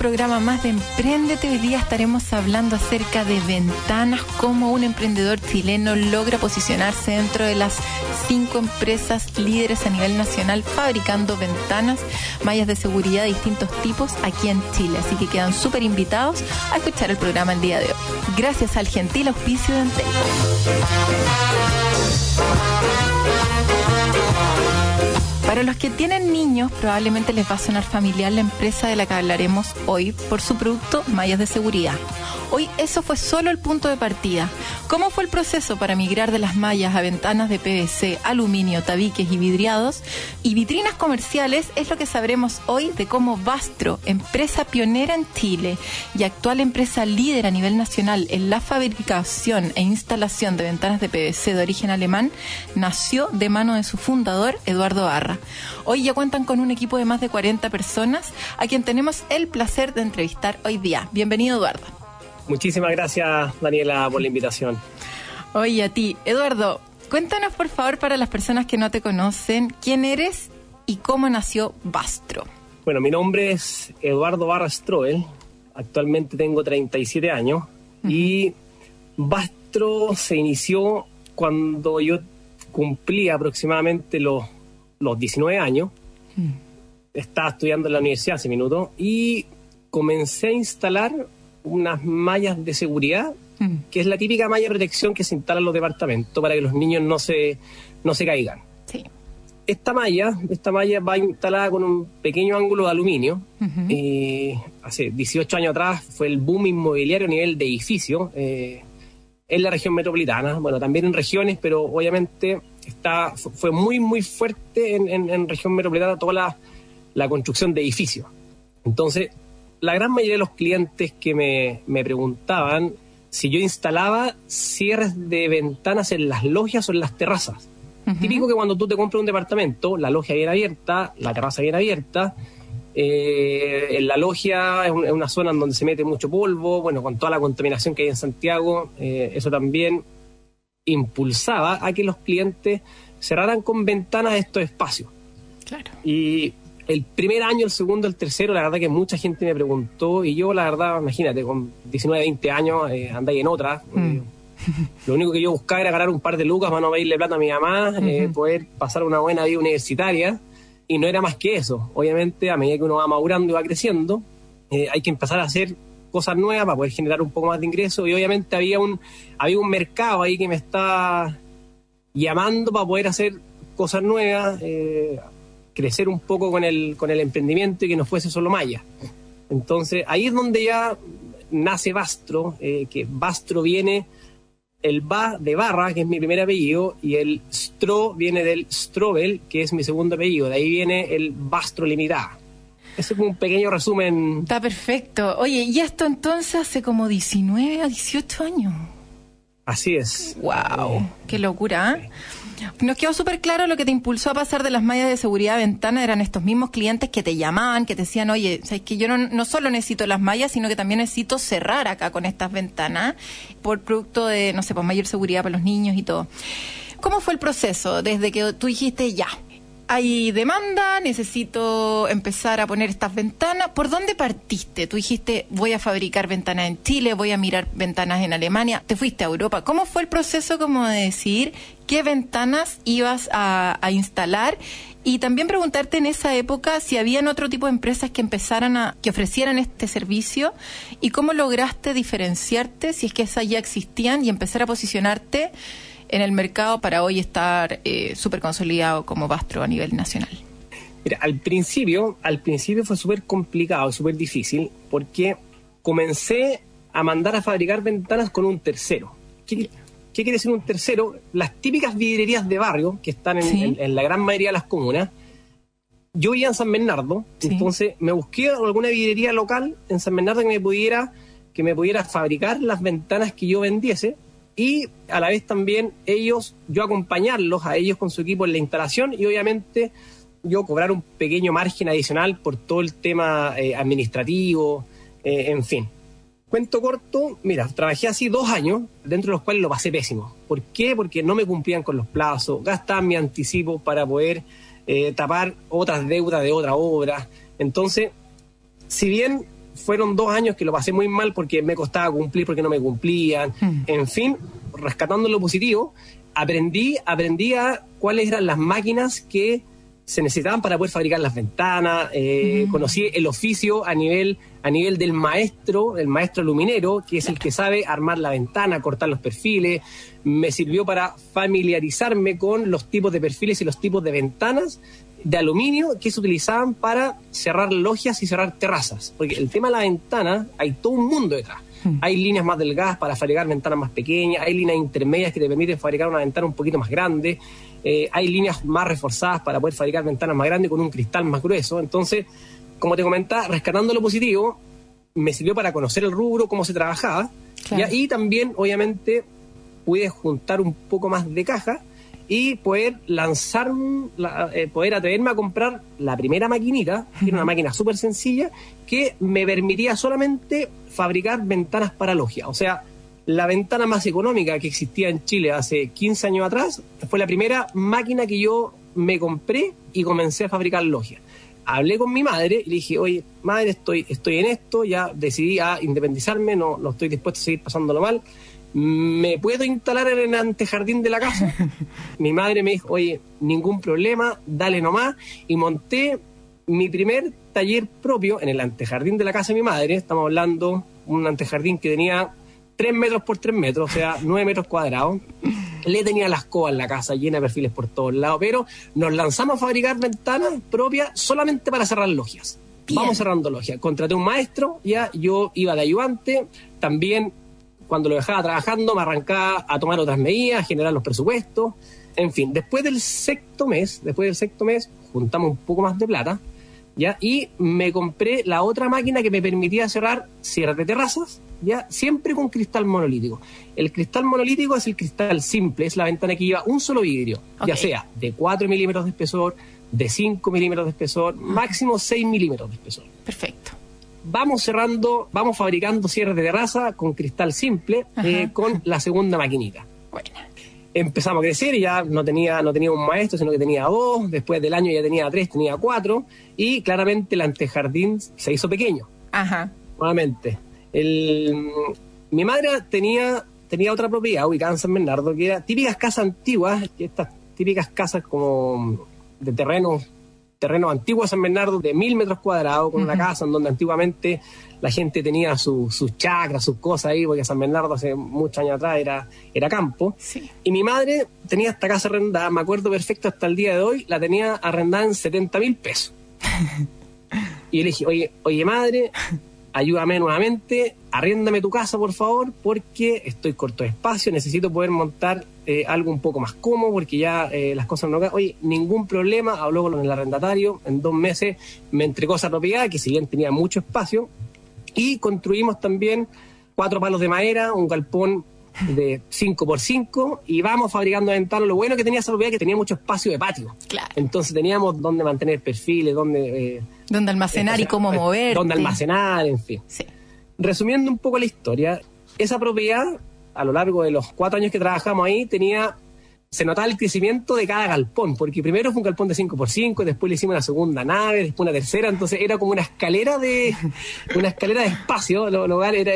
Programa más de Emprendete. Hoy día estaremos hablando acerca de ventanas, cómo un emprendedor chileno logra posicionarse dentro de las cinco empresas líderes a nivel nacional fabricando ventanas, mallas de seguridad de distintos tipos aquí en Chile. Así que quedan súper invitados a escuchar el programa el día de hoy. Gracias al gentil auspicio de Entel. Para los que tienen niños, probablemente les va a sonar familiar la empresa de la que hablaremos hoy por su producto Mallas de Seguridad. Hoy eso fue solo el punto de partida. ¿Cómo fue el proceso para migrar de las mallas a ventanas de PVC, aluminio, tabiques y vidriados? Y vitrinas comerciales es lo que sabremos hoy de cómo Bastro, empresa pionera en Chile y actual empresa líder a nivel nacional en la fabricación e instalación de ventanas de PVC de origen alemán, nació de mano de su fundador, Eduardo Barra. Hoy ya cuentan con un equipo de más de 40 personas a quien tenemos el placer de entrevistar hoy día. Bienvenido, Eduardo. Muchísimas gracias, Daniela, por la invitación. Oye, a ti, Eduardo, cuéntanos por favor para las personas que no te conocen, quién eres y cómo nació Bastro. Bueno, mi nombre es Eduardo Barra Stroel, actualmente tengo 37 años y Bastro se inició cuando yo cumplí aproximadamente los, los 19 años. Estaba estudiando en la universidad hace minutos y comencé a instalar unas mallas de seguridad, mm. que es la típica malla de protección que se instala en los departamentos para que los niños no se, no se caigan. Esta malla, esta malla va instalada con un pequeño ángulo de aluminio. Eh, hace 18 años atrás fue el boom inmobiliario a nivel de edificio eh, en la región metropolitana, bueno, también en regiones, pero obviamente está, fue muy, muy fuerte en, en, región metropolitana toda la, la construcción de edificios. Entonces, la gran mayoría de los clientes que me, preguntaban si yo instalaba cierres de ventanas en las logias o en las terrazas. Típico que cuando tú te compras un departamento, la logia viene abierta, la terraza viene abierta, eh, en la logia es, una zona en donde se mete mucho polvo, bueno, con toda la contaminación que hay en Santiago, eh, eso también impulsaba a que los clientes cerraran con ventanas estos espacios. Claro. Y el primer año, el segundo, el tercero, la verdad que mucha gente me preguntó y yo, la verdad, imagínate, con 19, 20 años, eh, andáis en otra. Mm. Eh, lo único que yo buscaba era ganar un par de lucas para no pedirle plata a mi mamá, eh, poder pasar una buena vida universitaria y no era más que eso. Obviamente, a medida que uno va madurando y va creciendo, hay que empezar a hacer cosas nuevas para poder generar un poco más de ingresos y obviamente había un, había un mercado ahí que me está llamando para poder hacer cosas nuevas. Crecer un poco con el, con el emprendimiento y que no fuese solo Maya. Entonces, ahí es donde ya nace Bastro, eh, que Bastro viene, el Ba de Barra, que es mi primer apellido, y el Stro viene del Strobel, que es mi segundo apellido. De ahí viene el Bastro Limitada. Ese es un pequeño resumen. Está perfecto. Oye, y esto entonces hace como 19 a 18 años. Así es. ¡Wow! ¡Qué locura! ¿eh? Nos quedó súper claro lo que te impulsó a pasar de las mallas de seguridad a ventana. Eran estos mismos clientes que te llamaban, que te decían, oye, ¿sabes que yo no, no solo necesito las mallas, sino que también necesito cerrar acá con estas ventanas por producto de, no sé, pues mayor seguridad para los niños y todo. ¿Cómo fue el proceso desde que tú dijiste ya? Hay demanda, necesito empezar a poner estas ventanas. ¿Por dónde partiste? Tú dijiste, voy a fabricar ventanas en Chile, voy a mirar ventanas en Alemania, te fuiste a Europa. ¿Cómo fue el proceso como de decir qué ventanas ibas a, instalar? Y también preguntarte en esa época si habían otro tipo de empresas que empezaran a, que ofrecieran este servicio y cómo lograste diferenciarte si es que esas ya existían y empezar a posicionarte en el mercado para hoy estar eh, súper consolidado como Bastro a nivel nacional? Mira, al principio, al principio fue súper complicado, súper difícil, porque comencé a mandar a fabricar ventanas con un tercero. ¿Qué, quiere decir un tercero? Las típicas vidrierías de barrio que están en, la gran mayoría de las comunas yo vivía en San Bernardo, Sí. entonces me busqué alguna vidriería local en San Bernardo que me pudiera que me pudiera fabricar las ventanas que yo vendiese y a la vez también ellos, yo acompañarlos a ellos con su equipo en la instalación y obviamente yo cobrar un pequeño margen adicional por todo el tema eh, administrativo, eh, en fin. Cuento corto, mira, trabajé así dos años, dentro de los cuales lo pasé pésimo. ¿Por qué? Porque no me cumplían con los plazos, gastaban mi anticipo para poder eh, tapar otras deudas de otra obra. Entonces, si bien fueron dos años que lo pasé muy mal porque me costaba cumplir, porque no me cumplían, Mm. en fin, rescatando lo positivo, aprendí, aprendí a cuáles eran las máquinas que se necesitaban para poder fabricar las ventanas, eh, Mm. conocí el oficio a nivel, a nivel del maestro, el maestro luminero, que es el que sabe armar la ventana, cortar los perfiles, me sirvió para familiarizarme con los tipos de perfiles y los tipos de ventanas de aluminio que se utilizaban para cerrar logias y cerrar terrazas. Porque el tema de la ventana, hay todo un mundo detrás. Hay líneas más delgadas para fabricar ventanas más pequeñas, hay líneas intermedias que te permiten fabricar una ventana un poquito más grande, eh, hay líneas más reforzadas para poder fabricar ventanas más grandes con un cristal más grueso. Entonces, como te comentaba, rescatando lo positivo, me sirvió para conocer el rubro, cómo se trabajaba, Claro. ¿ya? y también, obviamente, pude juntar un poco más de caja y poder lanzar, la- eh, poder atreverme a comprar la primera maquinita, que era una máquina súper sencilla, que me permitía solamente fabricar ventanas para logia. O sea, la ventana más económica que existía en Chile hace 15 años atrás fue la primera máquina que yo me compré y comencé a fabricar logia. Hablé con mi madre y le dije, oye, madre, estoy, estoy en esto, ya decidí a independizarme, no, no estoy dispuesto a seguir pasándolo mal. ¿Me puedo instalar en el antejardín de la casa? mi madre me dijo, oye, ningún problema, dale nomás. Y monté mi primer taller propio en el antejardín de la casa de mi madre. Estamos hablando un antejardín que tenía 3 metros por 3 metros, o sea, 9 metros cuadrados. Le tenía las cobas en la casa llena de perfiles por todos lados, pero nos lanzamos a fabricar ventanas propias solamente para cerrar logias. Bien. Vamos cerrando logias. Contraté un maestro, ya yo iba de ayudante, también cuando lo dejaba trabajando me arrancaba a tomar otras medidas, generar los presupuestos, en fin, después del sexto mes, después del sexto mes juntamos un poco más de plata, ¿ya? Y me compré la otra máquina que me permitía cerrar cierres de terrazas, ¿ya? Siempre con cristal monolítico. El cristal monolítico es el cristal simple, es la ventana que lleva un solo vidrio, ya sea de 4 milímetros de espesor, de 5 milímetros de espesor, máximo 6 milímetros de espesor Perfecto. Vamos cerrando, vamos fabricando cierres de terraza con cristal simple eh, con la segunda maquinita. Buena. Empezamos a crecer y ya no tenía, no tenía un maestro, sino que tenía dos, después del año ya tenía tres, tenía cuatro, y claramente el antejardín se hizo pequeño, Ajá. nuevamente. El, mi madre tenía, tenía otra propiedad ubicada en San Bernardo, que era típicas casas antiguas, estas típicas casas como de terrenos terreno antiguo de San Bernardo de mil metros cuadrados, con una casa en donde antiguamente la gente tenía su- sus chacras, sus cosas ahí, porque San Bernardo hace muchos años atrás era, era campo. Sí. Y mi madre tenía esta casa arrendada, me acuerdo perfecto hasta el día de hoy, la tenía arrendada en 70 mil pesos. Y yo le dije, oye, oye madre, ayúdame nuevamente, arriéndame tu casa, por favor, porque estoy corto de espacio, necesito poder montar eh, algo un poco más cómodo, porque ya eh, las cosas no... ca- Oye, ningún problema, habló con el arrendatario, en dos meses me entregó esa propiedad, que si bien tenía mucho espacio, y construimos también cuatro palos de madera, un galpón de 5 por 5 y vamos fabricando ventanas. Lo bueno que tenía esa propiedad es que tenía mucho espacio de patio. Claro. Entonces teníamos donde mantener perfiles, donde... eh, Donde almacenar y cómo eh, mover. Donde almacenar, en fin. Sí. Resumiendo un poco la historia, esa propiedad, a lo largo de los cuatro años que trabajamos ahí, tenía se notaba el crecimiento de cada galpón, porque primero fue un galpón de 5x5, después le hicimos una segunda nave, después una tercera, entonces era como una escalera de una escalera de espacio, lo, lo cual era,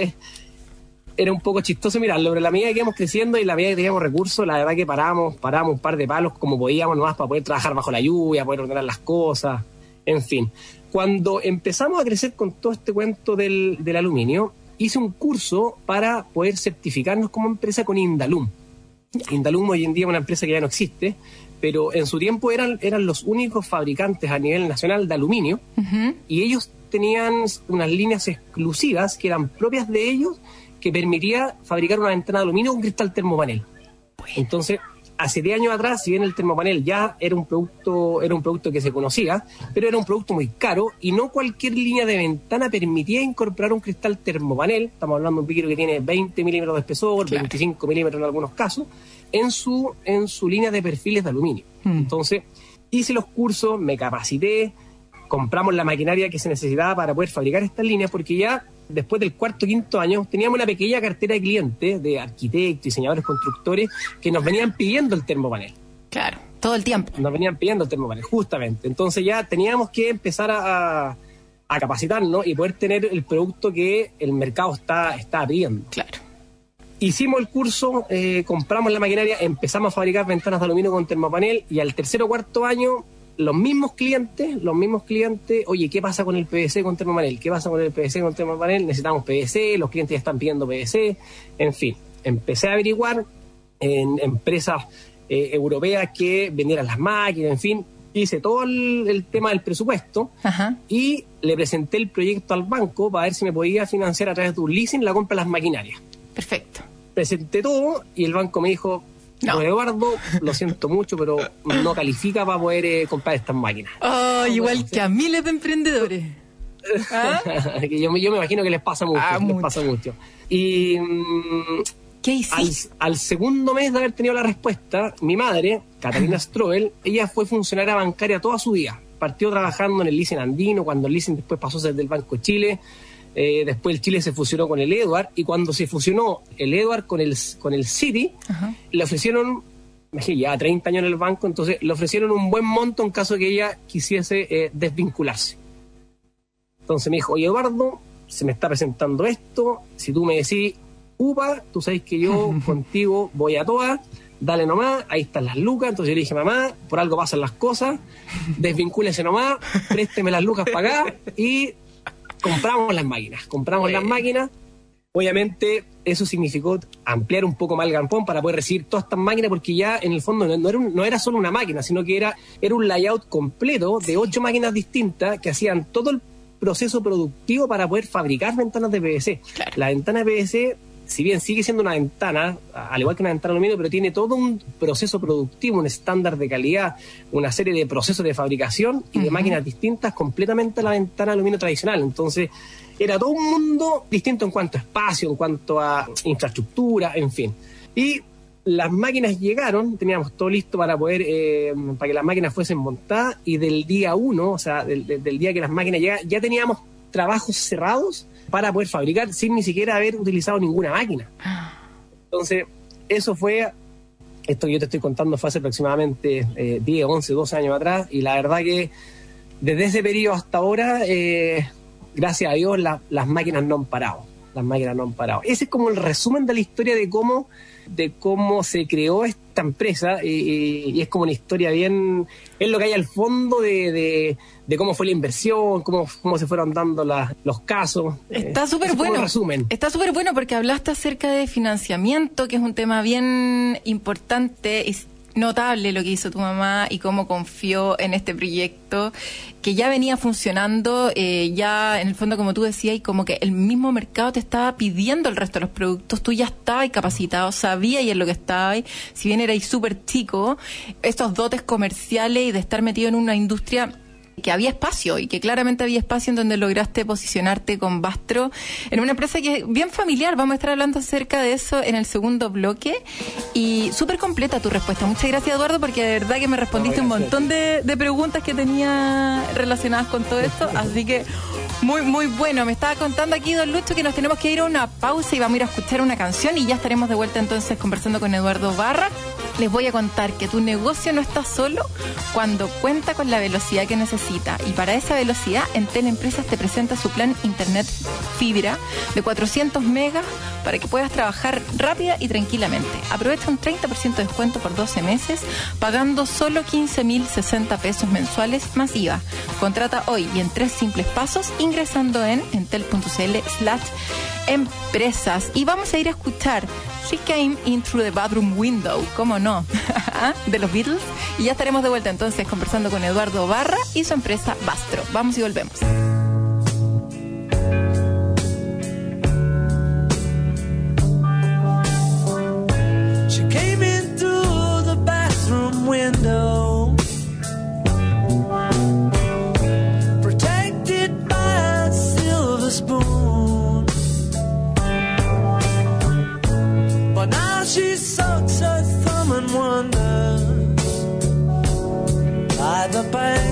era un poco chistoso mirarlo, pero la medida que íbamos creciendo y la medida que teníamos recursos, la verdad que paramos, paramos un par de palos como podíamos nomás para poder trabajar bajo la lluvia, poder ordenar las cosas, en fin. Cuando empezamos a crecer con todo este cuento del, del aluminio, hice un curso para poder certificarnos como empresa con Indalum. Indalum hoy en día es una empresa que ya no existe, pero en su tiempo eran, eran los únicos fabricantes a nivel nacional de aluminio y ellos tenían unas líneas exclusivas que eran propias de ellos que permitía fabricar una ventana de aluminio con cristal termopanel. Entonces, hace 10 años atrás, si bien el termopanel ya era un producto, era un producto que se conocía, pero era un producto muy caro y no cualquier línea de ventana permitía incorporar un cristal termopanel, estamos hablando de un piquero que tiene 20 milímetros de espesor, 25 milímetros en algunos casos, en su, en su línea de perfiles de aluminio. Hmm. Entonces, hice los cursos, me capacité, compramos la maquinaria que se necesitaba para poder fabricar estas líneas, porque ya después del cuarto quinto año, teníamos una pequeña cartera de clientes, de arquitectos, diseñadores, constructores, que nos venían pidiendo el termopanel. Claro, todo el tiempo. Nos venían pidiendo el termopanel, justamente. Entonces ya teníamos que empezar a, capacitarnos y poder tener el producto que el mercado está, está pidiendo. Claro. Hicimos el curso, eh, compramos la maquinaria, empezamos a fabricar ventanas de aluminio con termopanel y al tercer o cuarto año los mismos clientes, los mismos clientes, oye, ¿qué pasa con el PVC con termopanel? ¿Qué pasa con el PVC con termopanel? Necesitamos PVC, los clientes ya están pidiendo PVC, en fin. Empecé a averiguar en empresas eh, europeas que vendieran las máquinas, en fin. Hice todo el, tema del presupuesto y le presenté el proyecto al banco para ver si me podía financiar a través de un leasing la compra de las maquinarias. Perfecto. Presenté todo y el banco me dijo, no. Eduardo, lo siento mucho, pero no califica para poder eh, comprar estas máquinas. Oh, igual que a miles de emprendedores. ¿Ah? yo, me imagino que les pasa mucho, ah, les pasa mucho. Y mm, ¿Qué hiciste? Al, segundo mes de haber tenido la respuesta, mi madre, Catalina Strobel, ella fue funcionaria bancaria toda su vida. Partió trabajando en el Licen Andino, cuando el Licen después pasó a ser del Banco de Chile, eh, después el Chile se fusionó con el Edward y cuando se fusionó el Edward con el, con el City, le ofrecieron, ya 30 años en el banco, entonces le ofrecieron un buen monto en caso de que ella quisiese eh, desvincularse. Entonces me dijo, oye Eduardo, se me está presentando esto, si tú me decís, upa, tú sabes que yo contigo voy a todas, dale nomás, ahí están las lucas. Entonces yo le dije, mamá, por algo pasan las cosas, desvincúlese nomás, présteme las lucas para acá y compramos las máquinas, compramos las máquinas. Obviamente eso significó ampliar un poco más el gampón para poder recibir todas estas máquinas porque ya en el fondo no, era, no era solo una máquina, sino que era, era un layout completo de ocho máquinas distintas que hacían todo el proceso productivo para poder fabricar ventanas de PVC. La ventana de PVC si bien sigue siendo una ventana, al igual que una ventana de aluminio, pero tiene todo un proceso productivo, un estándar de calidad, una serie de procesos de fabricación y de máquinas distintas completamente a la ventana de aluminio tradicional. Entonces, era todo un mundo distinto en cuanto a espacio, en cuanto a infraestructura, en fin. Y las máquinas llegaron, teníamos todo listo para poder, eh, para que las máquinas fuesen montadas y del día uno, o sea, del, del día que las máquinas llegaron, ya teníamos trabajos cerrados para poder fabricar sin ni siquiera haber utilizado ninguna máquina. Entonces, eso fue, esto que yo te estoy contando fue hace aproximadamente 10, 11, 12 años atrás, y la verdad que desde ese periodo hasta ahora, eh, gracias a Dios, las máquinas no han parado. Las máquinas no han parado. Ese es como el resumen de la historia de cómo, de cómo se creó esta empresa, y, es como una historia bien, es lo que hay al fondo de de cómo fue la inversión, cómo, cómo se fueron dando los casos. Está eh, súper bueno. Resumen. Está súper bueno porque hablaste acerca de financiamiento, que es un tema bien importante. Es notable lo que hizo tu mamá y cómo confió en este proyecto que ya venía funcionando, eh, ya en el fondo, como tú decías, y como que el mismo mercado te estaba pidiendo el resto de los productos, tú ya estabas capacitado, sabías en lo que estabas, si bien erais súper chico, estos dotes comerciales y de estar metido en una industria que había espacio y que claramente había espacio en donde lograste posicionarte con Bastro en una empresa que es bien familiar. Vamos a estar hablando acerca de eso en el segundo bloque y súper completa tu respuesta. Muchas gracias, Eduardo, porque de verdad que me respondiste un montón de, de, preguntas que tenía relacionadas con todo esto. Así que muy, muy bueno. Me estaba contando aquí, don Lucho, que nos tenemos que ir a una pausa y vamos a ir a escuchar una canción y ya estaremos de vuelta entonces conversando con Eduardo Barra les voy a contar que tu negocio no está solo cuando cuenta con la velocidad que necesita. Y para esa velocidad, Entel Empresas te presenta su plan Internet Fibra de 400 megas para que puedas trabajar rápida y tranquilamente. Aprovecha un 30% de descuento por 12 meses, pagando solo 15.060 pesos mensuales más IVA. Contrata hoy y en tres simples pasos ingresando en entel.cl slash empresas. Y vamos a ir a escuchar She Came In Through the Bathroom Window, ¿cómo no? ¿Ah? de los Beatles. Y ya estaremos de vuelta entonces conversando con Eduardo Barra y su empresa Bastro. Vamos y volvemos. She came in through the window. Protected by a silver spoon. She sucks her thumb and wonders by the bank.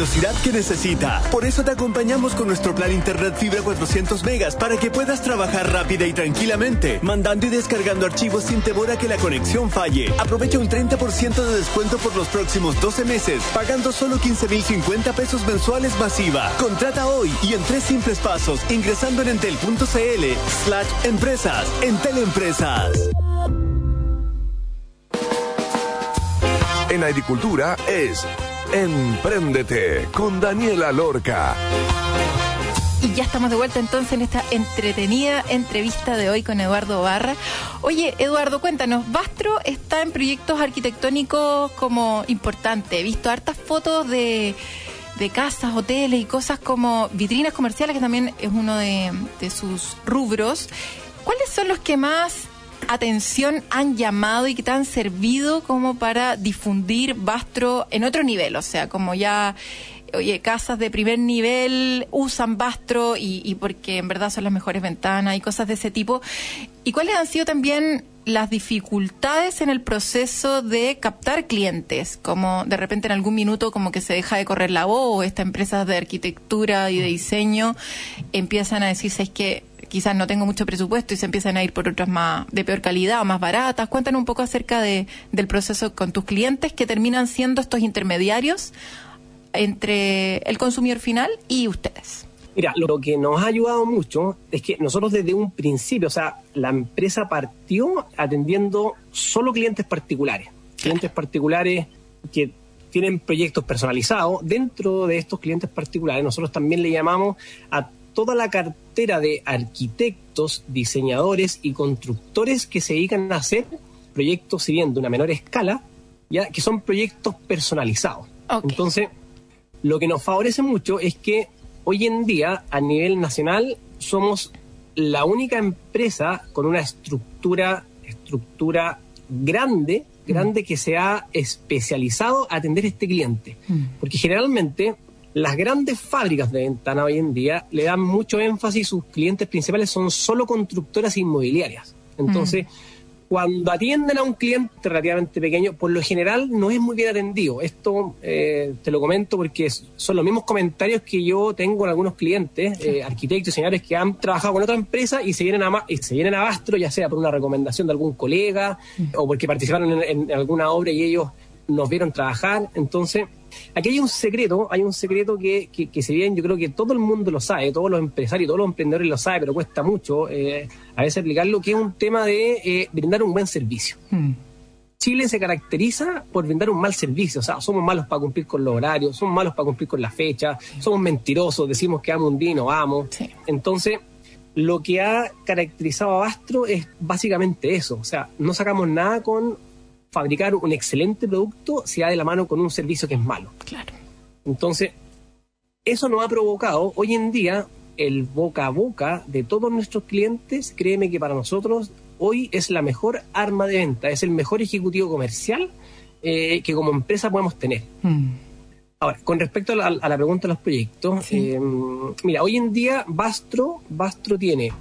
Velocidad que necesita. Por eso te acompañamos con nuestro plan Internet Fibra 400 megas para que puedas trabajar rápida y tranquilamente, mandando y descargando archivos sin temor a que la conexión falle. Aprovecha un 30% de descuento por los próximos 12 meses, pagando solo 15.050 pesos mensuales masiva. Contrata hoy y en tres simples pasos, ingresando en entel.cl slash empresas. Entel Empresas. En agricultura es Empréndete con Daniela Lorca. Y ya estamos de vuelta entonces en esta entretenida entrevista de hoy con Eduardo Barra. Oye, Eduardo, cuéntanos, Bastro está en proyectos arquitectónicos como importante. He visto hartas fotos de, de casas, hoteles y cosas como vitrinas comerciales, que también es uno de, de sus rubros. ¿Cuáles son los que más atención han llamado y que te han servido como para difundir Bastro en otro nivel? O sea, como ya oye, casas de primer nivel usan Bastro y, y, porque en verdad son las mejores ventanas y cosas de ese tipo. ¿Y cuáles han sido también las dificultades en el proceso de captar clientes? Como de repente en algún minuto como que se deja de correr la voz o estas empresas de arquitectura y de diseño empiezan a decirse es que quizás no tengo mucho presupuesto y se empiezan a ir por otras más de peor calidad o más baratas. Cuéntanos un poco acerca de, del proceso con tus clientes que terminan siendo estos intermediarios entre el consumidor final y ustedes. Mira, lo que nos ha ayudado mucho es que nosotros desde un principio, o sea, la empresa partió atendiendo solo clientes particulares, clientes particulares que tienen proyectos personalizados. Dentro de estos clientes particulares, nosotros también le llamamos a toda la cartera de arquitectos, diseñadores y constructores que se dedican a hacer proyectos, si bien de una menor escala, ya que son proyectos personalizados. Okay. Entonces, lo que nos favorece mucho es que hoy en día, a nivel nacional, somos la única empresa con una estructura, estructura grande, grande que se ha especializado a atender a este cliente. Mm. Porque generalmente Las grandes fábricas de ventana hoy en día le dan mucho énfasis, sus clientes principales son solo constructoras inmobiliarias. Entonces, cuando atienden a un cliente relativamente pequeño, por lo general no es muy bien atendido. Esto eh, te lo comento porque son los mismos comentarios que yo tengo en algunos clientes, eh, arquitectos y señores que han trabajado con otra empresa y se vienen a, y se vienen a Bastro, ya sea por una recomendación de algún colega o porque participaron en, en alguna obra y ellos nos vieron trabajar. Entonces, aquí hay un secreto, hay un secreto que, que, que si bien yo creo que todo el mundo lo sabe, todos los empresarios, todos los emprendedores lo saben, pero cuesta mucho eh, a veces aplicarlo, que es un tema de eh, brindar un buen servicio. Mm. Chile se caracteriza por brindar un mal servicio, o sea, somos malos para cumplir con los horarios, somos malos para cumplir con la fecha, somos mentirosos, decimos que vamos un día y no vamos. Sí. Entonces, lo que ha caracterizado a Bastro es básicamente eso, o sea, no sacamos nada con fabricar un excelente producto si va de la mano con un servicio que es malo. Claro. Entonces, eso nos ha provocado hoy en día el boca a boca de todos nuestros clientes. Créeme que para nosotros hoy es la mejor arma de venta, es el mejor ejecutivo comercial eh, que como empresa podemos tener. Mm. Ahora, con respecto a la, a la pregunta de los proyectos, Sí. eh, mira, hoy en día Bastro, Bastro tiene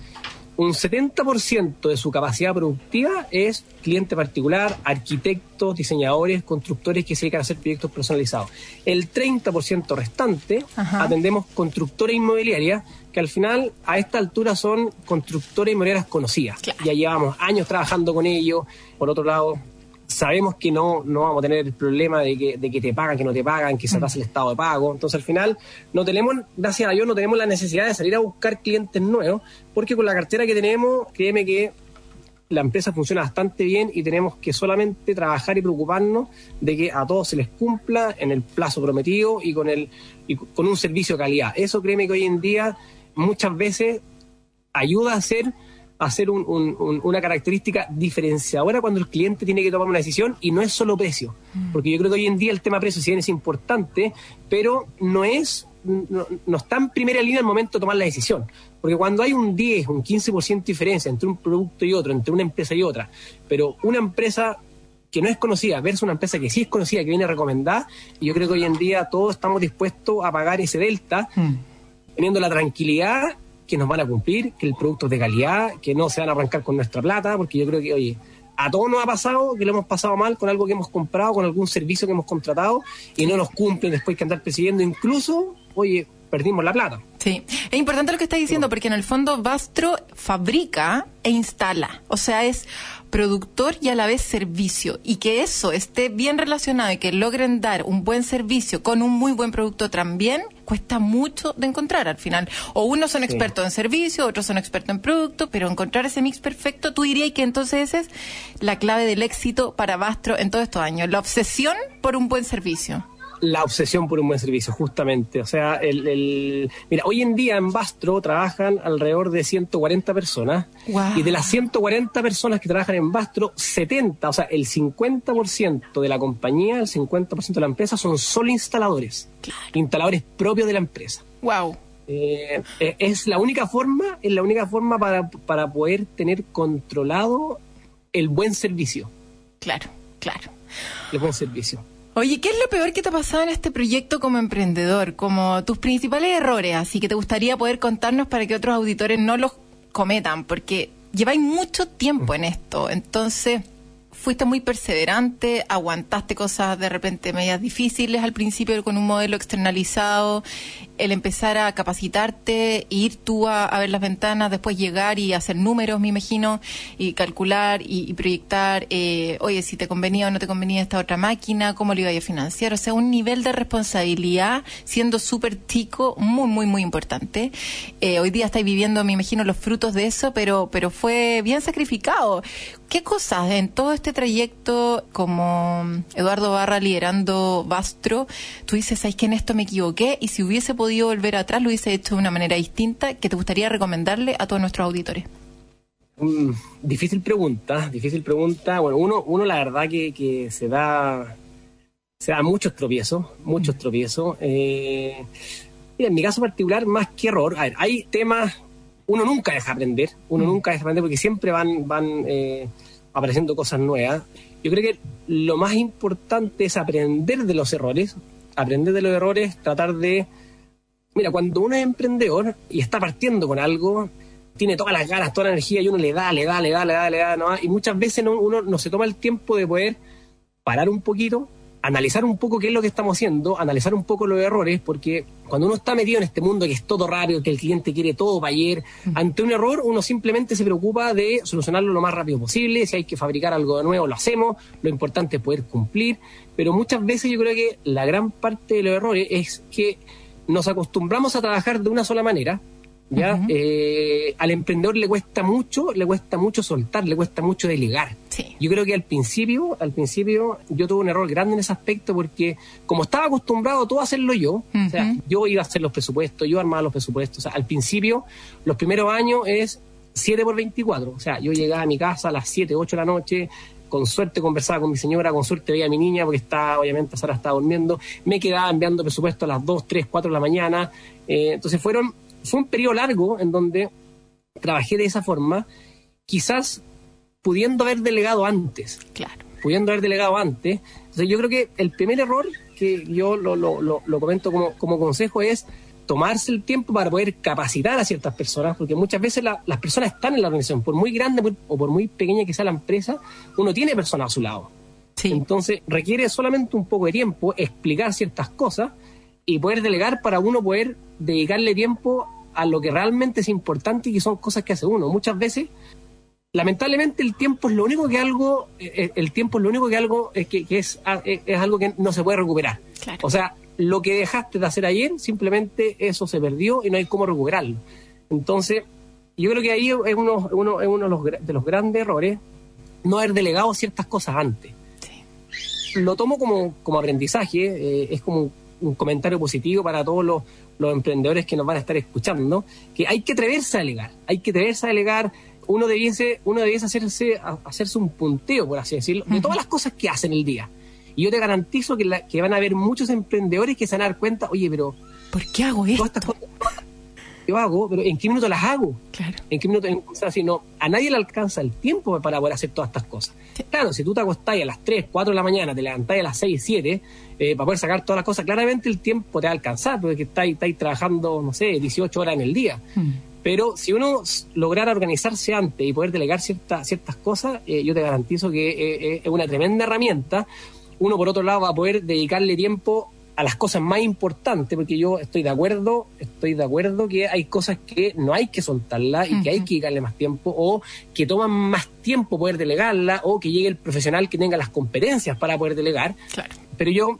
un 70% de su capacidad productiva es cliente particular, arquitectos, diseñadores, constructores que se dedican a hacer proyectos personalizados. El 30% restante Ajá. atendemos constructores inmobiliarias que al final a esta altura son constructoras inmobiliarias conocidas. Claro. Ya llevamos años trabajando con ellos. Por otro lado, sabemos que no, no vamos a tener el problema de que, de que te pagan, que no te pagan, que se atrasa el estado de pago. Entonces, al final, no tenemos, gracias a Dios, no tenemos la necesidad de salir a buscar clientes nuevos, porque con la cartera que tenemos, créeme que la empresa funciona bastante bien y tenemos que solamente trabajar y preocuparnos de que a todos se les cumpla en el plazo prometido y con, el, y con un servicio de calidad. Eso créeme que hoy en día muchas veces ayuda a hacer, a hacer un- un- un- una característica diferenciadora cuando el cliente tiene que tomar una decisión y no es solo precio. Porque yo creo que hoy en día el tema precio si bien es importante, pero no es no, no está en primera línea al momento de tomar la decisión. Porque cuando hay un 10, un 15% de diferencia entre un producto y otro, entre una empresa y otra, pero una empresa que no es conocida versus una empresa que sí es conocida, que viene recomendada, y yo creo que hoy en día todos estamos dispuestos a pagar ese delta Mm. teniendo la tranquilidad que nos van a cumplir, que el producto es de calidad, que no se van a arrancar con nuestra plata, porque yo creo que, oye, a todos nos ha pasado que lo hemos pasado mal con algo que hemos comprado, con algún servicio que hemos contratado y no nos cumplen después que andar persiguiendo, incluso, oye, perdimos la plata. Sí, es importante lo que estás diciendo porque en el fondo Bastro fabrica e instala, o sea, es productor y a la vez servicio y que eso esté bien relacionado y que logren dar un buen servicio con un muy buen producto también cuesta mucho de encontrar al final. O unos son Sí. expertos en servicio, otros son expertos en producto, pero encontrar ese mix perfecto, tú dirías que entonces esa es la clave del éxito para Bastro en todos estos años, la obsesión por un buen servicio. La obsesión por un buen servicio, justamente. O sea, el, el- mira, hoy en día en Bastro trabajan alrededor de 140 personas y de las 140 personas que trabajan en Bastro, 70, o sea, el 50% de la compañía, el 50% de la empresa son solo instaladores, instaladores propios de la empresa. Wow. Eh, eh, es la única forma, es la única forma para, para poder tener controlado el buen servicio, Claro, claro. el buen servicio. Oye, ¿qué es lo peor que te ha pasado en este proyecto como emprendedor? Como tus principales errores, así que te gustaría poder contarnos para que otros auditores no los cometan, porque lleváis mucho tiempo en esto, entonces fuiste muy perseverante, aguantaste cosas de repente medias difíciles al principio con un modelo externalizado, el empezar a capacitarte, ir tú a, a ver las ventanas, después llegar y hacer números, me imagino, y calcular y, y proyectar, eh, oye, si te convenía o no te convenía esta otra máquina, cómo lo iba a financiar, o sea, un nivel de responsabilidad siendo súper chico, muy, muy, muy importante. Eh, hoy día estáis viviendo, me imagino, los frutos de eso, pero, pero fue bien sacrificado. ¿Qué cosas en todo este trayecto como Eduardo Barra liderando Bastro, tú dices, ¿sabes que en esto me equivoqué? Y si hubiese podido volver atrás, lo hubiese hecho de una manera distinta, que te gustaría recomendarle a todos nuestros auditores. Mm, difícil pregunta, difícil pregunta. Bueno, uno, uno la verdad que, que se da se da muchos tropiezos, muchos tropiezos. Eh, mira, en mi caso particular, más que error, a ver, hay temas, uno nunca deja aprender, uno nunca deja aprender porque siempre van, van eh, apareciendo cosas nuevas. Yo creo que lo más importante es aprender de los errores, aprender de los errores, tratar de... Mira, cuando uno es emprendedor y está partiendo con algo, tiene todas las ganas, toda la energía y uno le da, le da, le da, le da, le da, ¿no? y muchas veces no- uno no se toma el tiempo de poder parar un poquito, analizar un poco qué es lo que estamos haciendo, analizar un poco los errores, porque cuando uno está metido en este mundo que es todo rápido, que el cliente quiere todo para ayer, ante un error uno simplemente se preocupa de solucionarlo lo más rápido posible, si hay que fabricar algo de nuevo lo hacemos, lo importante es poder cumplir, pero muchas veces yo creo que la gran parte de los errores es que nos acostumbramos a trabajar de una sola manera, ¿ya? Eh, al emprendedor le cuesta mucho, le cuesta mucho soltar, le cuesta mucho delegar. Sí. Yo creo que al principio, al principio, yo tuve un error grande en ese aspecto porque como estaba acostumbrado todo a hacerlo yo, o sea, yo iba a hacer los presupuestos, yo armaba los presupuestos. O sea, al principio, los primeros años es 7 por 24. O sea, yo llegaba a mi casa a las 7, 8 de la noche, con suerte conversaba con mi señora, con suerte veía a mi niña porque está, obviamente, Sara estaba durmiendo, me quedaba enviando presupuestos a las 2, 3, 4 de la mañana. Eh, entonces fueron, fue un periodo largo en donde trabajé de esa forma, quizás pudiendo haber delegado antes Claro. pudiendo haber delegado antes. Entonces yo creo que el primer error que yo lo, lo, lo, lo comento como, como consejo es tomarse el tiempo para poder capacitar a ciertas personas, porque muchas veces la- las personas están en la organización, por muy grande o por muy pequeña que sea la empresa, uno tiene personas a su lado. Sí. Entonces requiere solamente un poco de tiempo explicar ciertas cosas y poder delegar para uno poder dedicarle tiempo a lo que realmente es importante y que son cosas que hace uno. Muchas veces lamentablemente el tiempo es lo único que algo eh, el tiempo es lo único que algo eh, que, que es, ah, eh, es algo que no se puede recuperar Claro. o sea lo que dejaste de hacer ayer simplemente eso se perdió y no hay cómo recuperarlo entonces yo creo que ahí es uno, uno, es uno de, los, de los grandes errores no haber delegado ciertas cosas antes Sí. lo tomo como, como aprendizaje, eh, es como un, comentario positivo para todos los, los emprendedores que nos van a estar escuchando, que hay que atreverse a delegar, hay que atreverse a delegar, uno debiese, uno debiese hacerse, hacerse un punteo, por así decirlo, de todas las cosas que hacen el día. Y yo te garantizo que, la- que van a haber muchos emprendedores que se van a dar cuenta, oye, pero ¿Por qué hago esto? todas estas cosas yo hago, pero ¿en qué minuto las hago? Claro. ¿En qué minuto? o sea, si no, a nadie le alcanza el tiempo para poder hacer todas estas cosas. Sí. Claro, si tú te acostás a las 3, 4 de la mañana, te levantás a las 6, 7, eh, para poder sacar todas las cosas, claramente el tiempo te va a alcanzar, porque estáis, estáis trabajando, no sé, 18 horas en el día. Mm. Pero si uno lograra organizarse antes y poder delegar cierta- ciertas cosas, eh, yo te garantizo que eh, es una tremenda herramienta. Uno, por otro lado, va a poder dedicarle tiempo a las cosas más importantes, porque yo estoy de acuerdo, estoy de acuerdo que hay cosas que no hay que soltarlas y que hay que dedicarle más tiempo, o que toman más tiempo poder delegarla, o que llegue el profesional que tenga las competencias para poder delegar. Claro. Pero yo,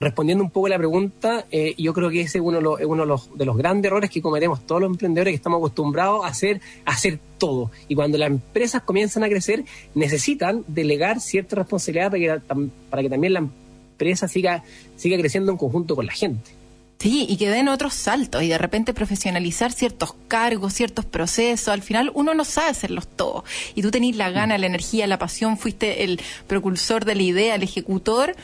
respondiendo un poco a la pregunta, eh, yo creo que ese es uno, de los, uno de, los, de los grandes errores que cometemos todos los emprendedores que estamos acostumbrados a hacer, a hacer todo. Y cuando las empresas comienzan a crecer, necesitan delegar cierta responsabilidad para que, para que también la empresa siga, siga creciendo en conjunto con la gente. Sí, y que den otros saltos y de repente profesionalizar ciertos cargos, ciertos procesos. Al final uno no sabe hacerlos todos. Y tú tenés la gana, la energía, la pasión, fuiste el propulsor de la idea, el ejecutor.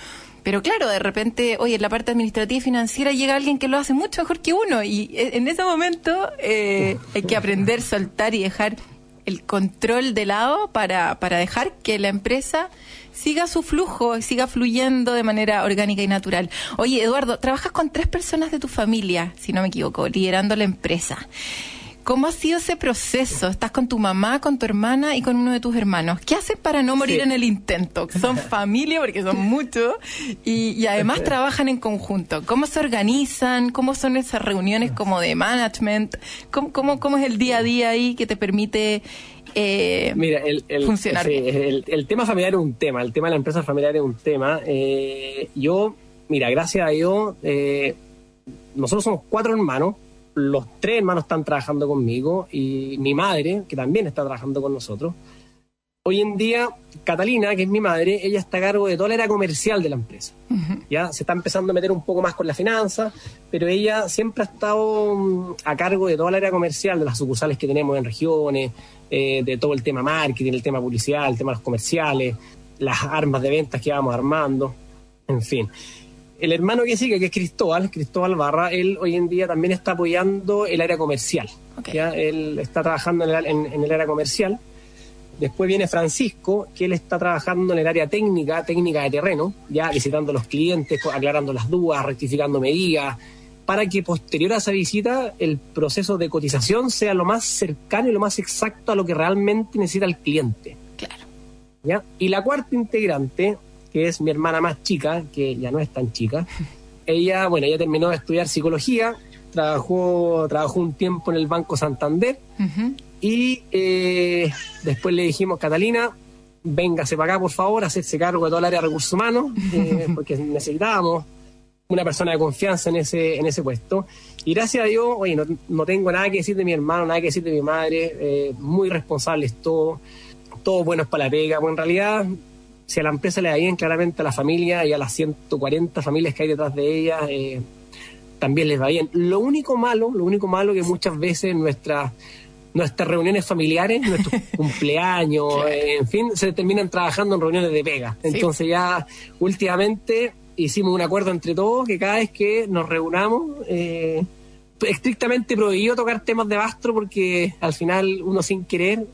Pero claro, de repente, oye, en la parte administrativa y financiera llega alguien que lo hace mucho mejor que uno. Y e- en ese momento eh, hay que aprender, soltar y dejar el control de lado para, para dejar que la empresa siga su flujo, siga fluyendo de manera orgánica y natural. Oye, Eduardo, trabajas con tres personas de tu familia, si no me equivoco, liderando la empresa. ¿Cómo ha sido ese proceso? Estás con tu mamá, con tu hermana y con uno de tus hermanos. ¿Qué haces para no morir Sí. en el intento? Son familia, porque son muchos, y, y además trabajan en conjunto. ¿Cómo se organizan? ¿Cómo son esas reuniones como de management? ¿Cómo, cómo, cómo es el día a día ahí que te permite eh, Mira, el, el, funcionar sí, bien? el, el tema familiar es un tema, el tema de la empresa familiar es un tema. Eh, yo, mira, gracias a Dios, eh, nosotros somos cuatro hermanos, los tres hermanos están trabajando conmigo y mi madre, que también está trabajando con nosotros. Hoy en día, Catalina, que es mi madre, ella está a cargo de toda la área comercial de la empresa. Ya se está empezando a meter un poco más con la finanza, pero ella siempre ha estado mm, a cargo de toda la área comercial, de las sucursales que tenemos en regiones, eh, de todo el tema marketing, el tema publicidad, el tema de los comerciales, las armas de ventas que vamos armando, en fin. El hermano que sigue, que es Cristóbal, Cristóbal Barra, él hoy en día también está apoyando el área comercial. ¿ya? Él está trabajando en el, en- en el área comercial. Después viene Francisco, que él está trabajando en el área técnica, técnica de terreno, ya visitando a los clientes, aclarando las dudas, rectificando medidas, para que posterior a esa visita el proceso de cotización sea lo más cercano y lo más exacto a lo que realmente necesita el cliente. Claro. ¿ya? Y la cuarta integrante, que es mi hermana más chica, que ya no es tan chica, ella, bueno, ella terminó de estudiar psicología, trabajó, trabajó un tiempo en el Banco Santander Ujú. y eh, después le dijimos, Catalina, véngase para acá, por favor, hacerse cargo de todo el área de recursos humanos, eh, porque necesitábamos una persona de confianza en ese, en ese puesto. Y gracias a Dios, oye, no, no tengo nada que decir de mi hermano, nada que decir de mi madre, eh, muy responsables todos, todos buenos para la pega. Pues en realidad, si a la empresa le da bien, claramente a la familia y a las 140 familias que hay detrás de ella, eh, también les va bien. Lo único malo, lo único malo que muchas veces nuestras nuestras reuniones familiares, nuestros cumpleaños, eh, en fin, se terminan trabajando en reuniones de pega. Sí. Entonces ya últimamente hicimos un acuerdo entre todos que cada vez que nos reunamos, eh, estrictamente prohibido tocar temas de Bastro porque al final uno sin querer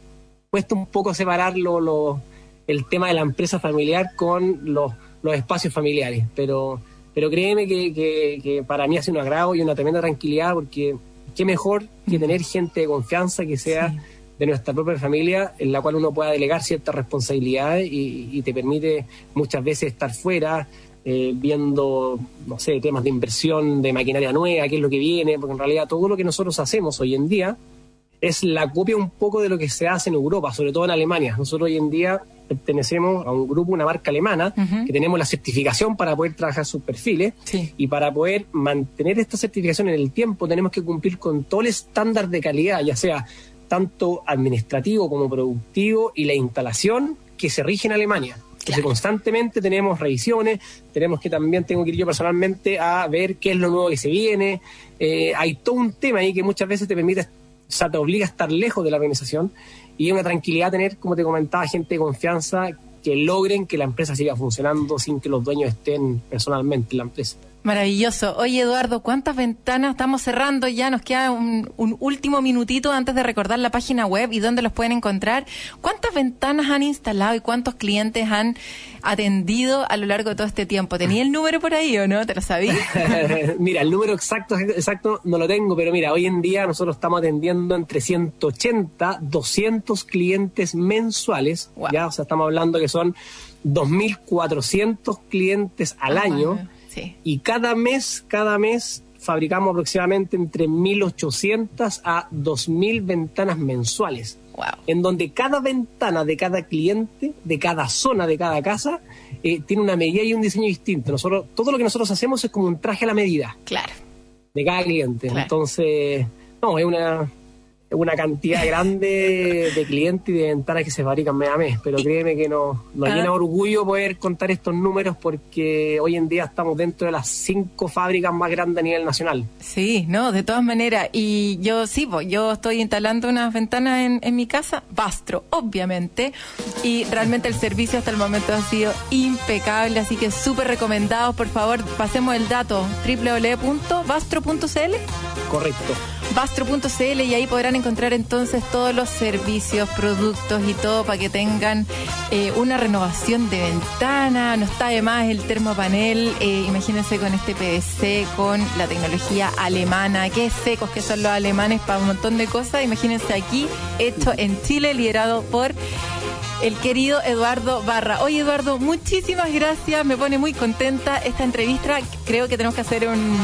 cuesta un poco separar lo- lo- el tema de la empresa familiar con los, los espacios familiares. Pero, pero créeme que, que- que para mí ha sido un agrado y una tremenda tranquilidad porque qué mejor que tener gente de confianza que sea de nuestra propia familia en la cual uno pueda delegar ciertas responsabilidades y, y te permite muchas veces estar fuera eh, viendo, no sé, temas de inversión de maquinaria nueva, qué es lo que viene, porque en realidad todo lo que nosotros hacemos hoy en día es la copia un poco de lo que se hace en Europa, sobre todo en Alemania. Nosotros hoy en día pertenecemos a un grupo, una marca alemana, que tenemos la certificación para poder trabajar sus perfiles Sí. y para poder mantener esta certificación en el tiempo tenemos que cumplir con todo el estándar de calidad, ya sea tanto administrativo como productivo y la instalación que se rige en Alemania. Entonces constantemente tenemos revisiones, tenemos que también tengo que ir yo personalmente a ver qué es lo nuevo que se viene. Eh, hay todo un tema ahí que muchas veces te permite, o sea, te obliga a estar lejos de la organización y es una tranquilidad tener, como te comentaba, gente de confianza que logren que la empresa siga funcionando sin que los dueños estén personalmente en la empresa. Maravilloso. Oye, Eduardo, ¿cuántas ventanas? Estamos cerrando ya, nos queda un, un último minutito antes de recordar la página web y dónde los pueden encontrar. ¿Cuántas ventanas han instalado y cuántos clientes han atendido a lo largo de todo este tiempo? ¿Tenía el número por ahí o no? ¿Te lo sabías? mira, el número exacto, exacto no lo tengo, pero mira, hoy en día nosotros estamos atendiendo entre 180, 200 clientes mensuales, Wow. ya, o sea, estamos hablando que son 2.400 clientes al año Sí. y cada mes, cada mes fabricamos aproximadamente entre 1.800 a 2.000 ventanas mensuales Wow. en donde cada ventana de cada cliente, de cada zona, de cada casa, eh, tiene una medida y un diseño distinto. Nosotros, todo lo que nosotros hacemos es como un traje a la medida Claro. de cada cliente. Claro. Entonces, no, es una, una cantidad grande de clientes y de ventanas que se fabrican mes a mes. Pero créeme que nos, nos Ah. llena orgullo poder contar estos números porque hoy en día estamos dentro de las cinco fábricas más grandes a nivel nacional. Sí, no, de todas maneras. Y yo sí, pues, yo estoy instalando unas ventanas en, en mi casa, Bastro, obviamente. Y realmente el servicio hasta el momento ha sido impecable, así que súper recomendados. Por favor, pasemos el dato www.bastro.cl Correcto. bastro.cl y ahí podrán encontrar entonces todos los servicios, productos y todo para que tengan eh, una renovación de ventana. No está de más el termopanel, eh, imagínense con este PVC, con la tecnología alemana, qué secos que son los alemanes para un montón de cosas. Imagínense aquí, hecho en Chile, liderado por el querido Eduardo Barra. Oye, Eduardo, muchísimas gracias. Me pone muy contenta esta entrevista. Creo que tenemos que hacer un-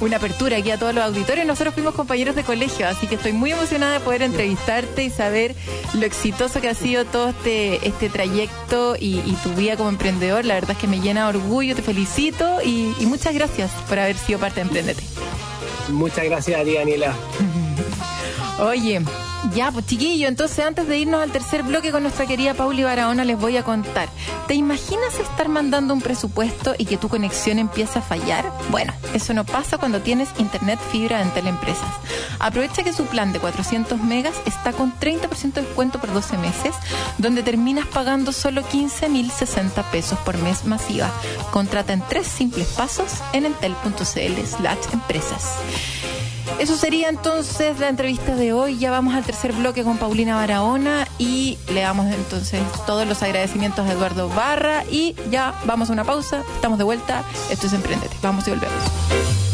una apertura aquí a todos los auditorios. Nosotros fuimos compañeros de colegio, así que estoy muy emocionada de poder entrevistarte y saber lo exitoso que ha sido todo este, este trayecto y, y tu vida como emprendedor. La verdad es que me llena de orgullo, te felicito y, y muchas gracias por haber sido parte de Emprendete. Muchas gracias a ti, Daniela. Oye, ya, pues chiquillo, entonces antes de irnos al tercer bloque con nuestra querida Pauli Barahona les voy a contar. ¿Te imaginas estar mandando un presupuesto y que tu conexión empiece a fallar? Bueno, eso no pasa cuando tienes internet fibra en Teleempresas. Aprovecha que su plan de 400 megas está con 30% de descuento por 12 meses, donde terminas pagando solo 15.060 pesos por mes masiva. Contrata en tres simples pasos en entel.cl slash empresas. Eso sería entonces la entrevista de hoy. Ya vamos al tercer bloque con Paulina Barahona y le damos entonces todos los agradecimientos a Eduardo Barra y ya vamos a una pausa. Estamos de vuelta. Esto es Emprendete. Vamos y volvemos.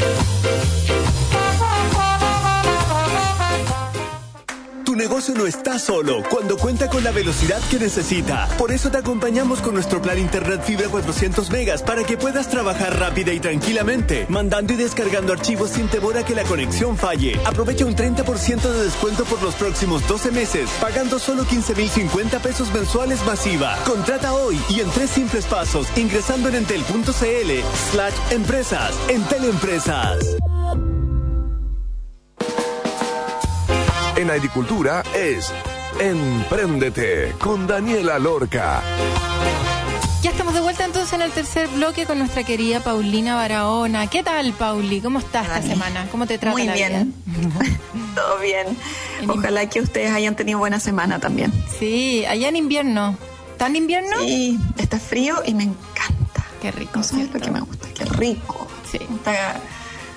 Tu negocio no está solo cuando cuenta con la velocidad que necesita. Por eso te acompañamos con nuestro plan Internet Fibra 400 megas para que puedas trabajar rápida y tranquilamente, mandando y descargando archivos sin temor a que la conexión falle. Aprovecha un 30% de descuento por los próximos 12 meses, pagando solo 15.050 pesos mensuales masiva. Contrata hoy y en tres simples pasos, ingresando en entel.cl slash empresas. Entel Empresas. En agricultura es Empréndete con Daniela Lorca. Ya estamos de vuelta entonces en el tercer bloque con nuestra querida Paulina Barahona. ¿Qué tal, Pauli? ¿Cómo estás esta semana? ¿Cómo te trata Muy la bien. Todo bien. En Ojalá que ustedes hayan tenido buena semana también. Sí, allá en invierno. ¿Tan invierno? Sí, está frío y me encanta. Qué rico. No sabes lo que me gusta, qué rico. Sí. Está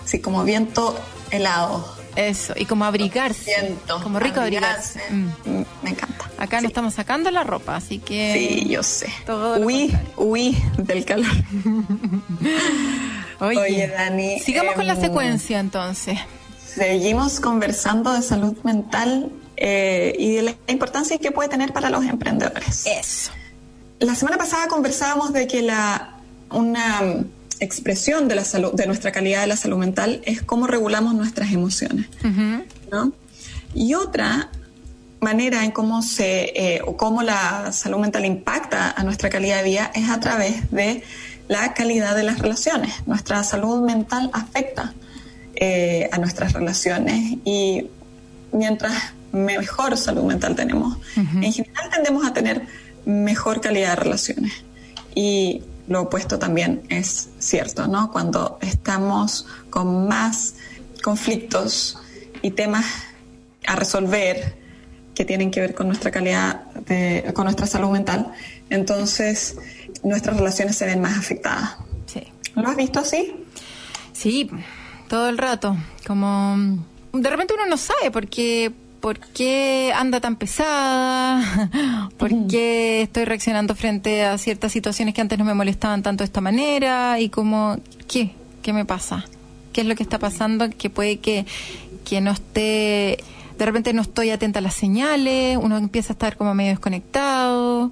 así como viento helado. Eso, y como abrigarse. Viento. Como rico abrigarse. Mm. Mm, Me encanta. Acá Sí. nos estamos sacando la ropa, así que... Sí, yo sé. Todo Huí, huí del calor. Oye, Oye, Dani, Sigamos con la em, secuencia entonces. Seguimos conversando de salud mental eh, y de la importancia que puede tener para los emprendedores. Eso. La semana pasada conversábamos de que la, una expresión de, la salud, de nuestra calidad de la salud mental es cómo regulamos nuestras emociones. ¿no? Y otra manera en cómo se eh, o cómo la salud mental impacta a nuestra calidad de vida es a través de la calidad de las relaciones. Nuestra salud mental afecta eh, a nuestras relaciones y mientras mejor salud mental tenemos, en general tendemos a tener mejor calidad de relaciones. Y lo opuesto también es cierto, ¿no? Cuando estamos con más conflictos y temas a resolver que tienen que ver con nuestra calidad, de, con nuestra salud mental, entonces nuestras relaciones se ven más afectadas. Sí. ¿Lo has visto así? Sí, todo el rato. Como de repente uno no sabe por qué, por qué anda tan pesada, por qué estoy reaccionando frente a ciertas situaciones que antes no me molestaban tanto de esta manera y como, ¿qué? ¿Qué me pasa? ¿Qué es lo que está pasando? Que puede que, que no esté, de repente no estoy atenta a las señales, uno empieza a estar como medio desconectado.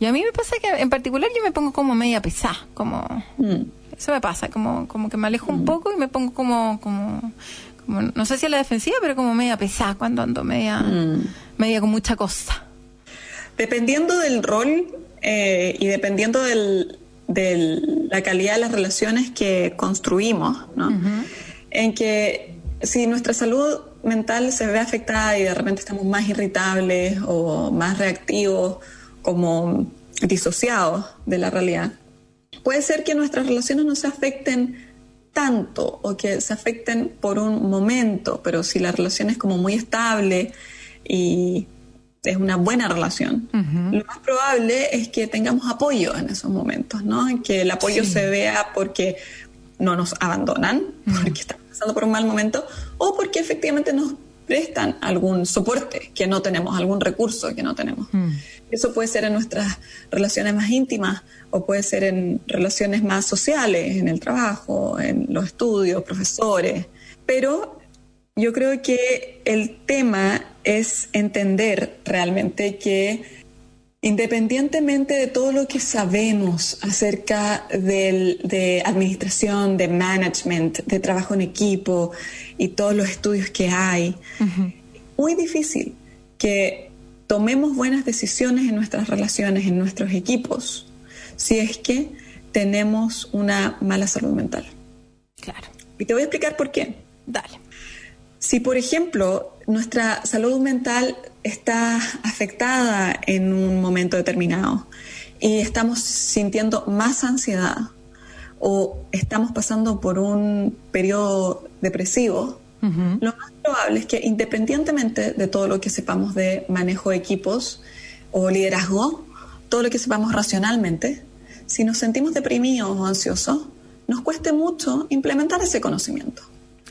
Y a mí me pasa que en particular yo me pongo como media pesada, como... Mm. Eso me pasa, como, como que me alejo un poco y me pongo como, como, como, no sé si a la defensiva, pero como media pesada cuando ando media, media con mucha cosa. Dependiendo del rol eh, y dependiendo del- de la calidad de las relaciones que construimos, ¿no? En que si nuestra salud mental se ve afectada y de repente estamos más irritables o más reactivos, como disociados de la realidad, puede ser que nuestras relaciones no se afecten tanto o que se afecten por un momento, pero si la relación es como muy estable y es una buena relación, lo más probable es que tengamos apoyo en esos momentos, ¿no? Que el apoyo se vea porque no nos abandonan, porque estamos pasando por un mal momento, o porque efectivamente nos prestan algún soporte que no tenemos, algún recurso que no tenemos. Eso puede ser en nuestras relaciones más íntimas o puede ser en relaciones más sociales, en el trabajo, en los estudios, profesores. Pero yo creo que el tema es entender realmente que independientemente de todo lo que sabemos acerca del- de administración, de management, de trabajo en equipo y todos los estudios que hay, muy difícil que tomemos buenas decisiones en nuestras relaciones, en nuestros equipos, si es que tenemos una mala salud mental. Claro. Y te voy a explicar por qué. Dale. Si, por ejemplo, nuestra salud mental está afectada en un momento determinado y estamos sintiendo más ansiedad o estamos pasando por un periodo depresivo, lo más probable es que independientemente de todo lo que sepamos de manejo de equipos o liderazgo, todo lo que sepamos racionalmente, si nos sentimos deprimidos o ansiosos, nos cueste mucho implementar ese conocimiento.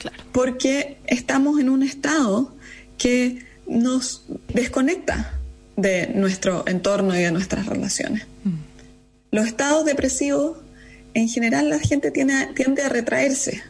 Claro. porque estamos en un estado que nos desconecta de nuestro entorno y de nuestras relaciones. Los estados depresivos, en general, la gente tiene- tiende a retraerse,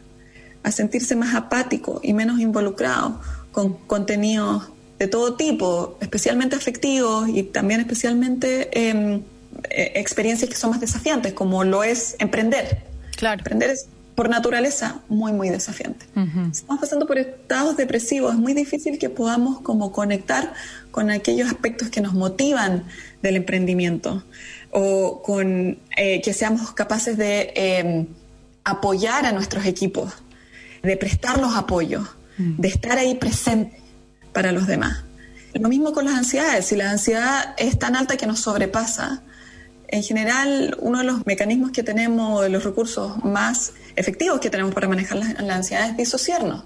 a sentirse más apático y menos involucrado con contenidos de todo tipo, especialmente afectivos y también especialmente em, eh, experiencias que son más desafiantes, como lo es emprender. Claro. Emprender es por naturaleza muy, muy desafiante. Si estamos pasando por estados depresivos, es muy difícil que podamos como conectar con aquellos aspectos que nos motivan del emprendimiento o con eh, que seamos capaces de eh, apoyar a nuestros equipos, de prestarlos apoyo, de estar ahí presente para los demás. Lo mismo con las ansiedades. Si la ansiedad es tan alta que nos sobrepasa, en general, uno de los mecanismos que tenemos, de los recursos más efectivos que tenemos para manejar la, la ansiedad es disociarnos.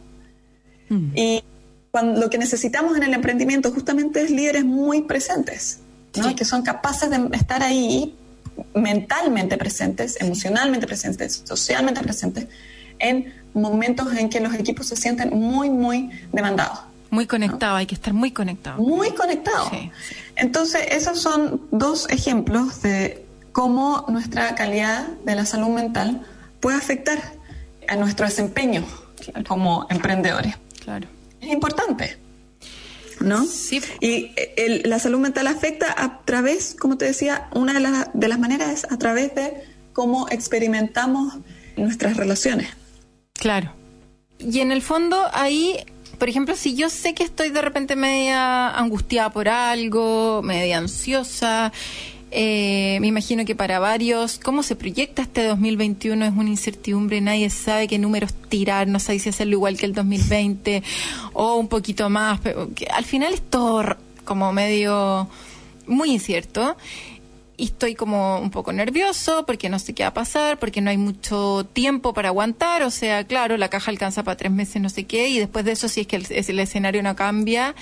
Y cuando, lo que necesitamos en el emprendimiento justamente es líderes muy presentes, ¿no? que son capaces de estar ahí mentalmente presentes, emocionalmente presentes, socialmente presentes, en momentos en que los equipos se sienten muy, muy demandados Muy conectado, hay que estar muy conectado. muy. Sí, sí. Entonces, esos son dos ejemplos de cómo nuestra calidad de la salud mental puede afectar a nuestro desempeño como emprendedores. Claro. Es importante, ¿no? Sí. Y el- la salud mental afecta a través, como te decía, una de, las- de las maneras es a través de cómo experimentamos nuestras relaciones. Claro. Y en el fondo ahí, por ejemplo, si yo sé que estoy de repente media angustiada por algo, media ansiosa, eh, me imagino que para varios, ¿cómo se proyecta este 2021? Es una incertidumbre, nadie sabe qué números tirar, no sabe si hacerlo igual que el 2020 o un poquito más, pero al final es todo como medio muy incierto y estoy como un poco nervioso porque no sé qué va a pasar, porque no hay mucho tiempo para aguantar, o sea, claro, la caja alcanza para tres meses, no sé qué, y después de eso, si es que el, es- el escenario no cambia,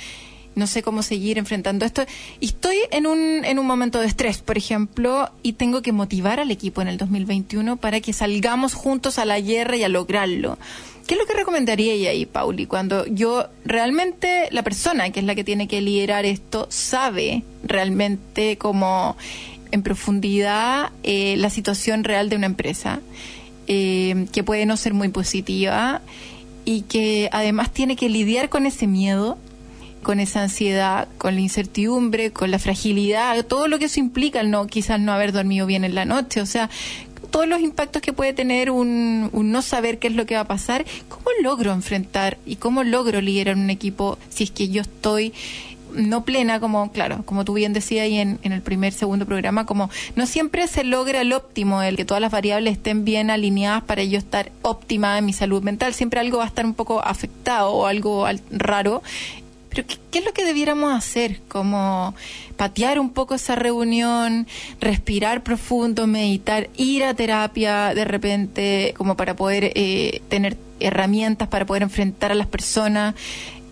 no sé cómo seguir enfrentando esto. Y estoy en un, en un momento de estrés, por ejemplo, y tengo que motivar al equipo en el 2021 para que salgamos juntos a la guerra y a lograrlo. ¿Qué es lo que recomendaría ahí, Pauli, cuando yo realmente, la persona que es la que tiene que liderar esto, sabe realmente como en profundidad eh, la situación real de una empresa, eh, que puede no ser muy positiva y que además tiene que lidiar con ese miedo, con esa ansiedad, con la incertidumbre, con la fragilidad, todo lo que eso implica, el no, quizás no haber dormido bien en la noche, o sea, todos los impactos que puede tener un, un no saber qué es lo que va a pasar, ¿cómo logro enfrentar y cómo logro liderar un equipo si es que yo estoy no plena, como, claro, como tú bien decías ahí en, en el primer, segundo programa, como no siempre se logra el óptimo, el que todas las variables estén bien alineadas para yo estar óptima en mi salud mental, siempre algo va a estar un poco afectado o algo al- raro. Pero ¿qué, qué es lo que debiéramos hacer? Como patear un poco esa reunión, respirar profundo, meditar, ir a terapia de repente, como para poder eh, tener herramientas para poder enfrentar a las personas.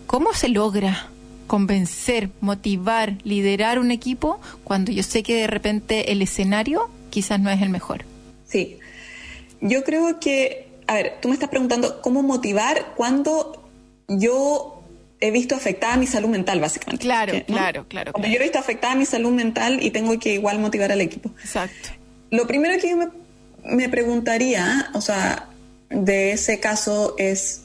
¿Cómo se logra convencer, motivar, liderar un equipo cuando yo sé que de repente el escenario quizás no es el mejor? Sí. Yo creo que, a ver, tú me estás preguntando cómo motivar cuando yo he visto afectada mi salud mental, básicamente. Claro, ¿no? claro, claro, Cuando claro. yo he visto afectada mi salud mental y tengo que igual motivar al equipo. Exacto. Lo primero que yo me, me preguntaría, o sea, de ese caso es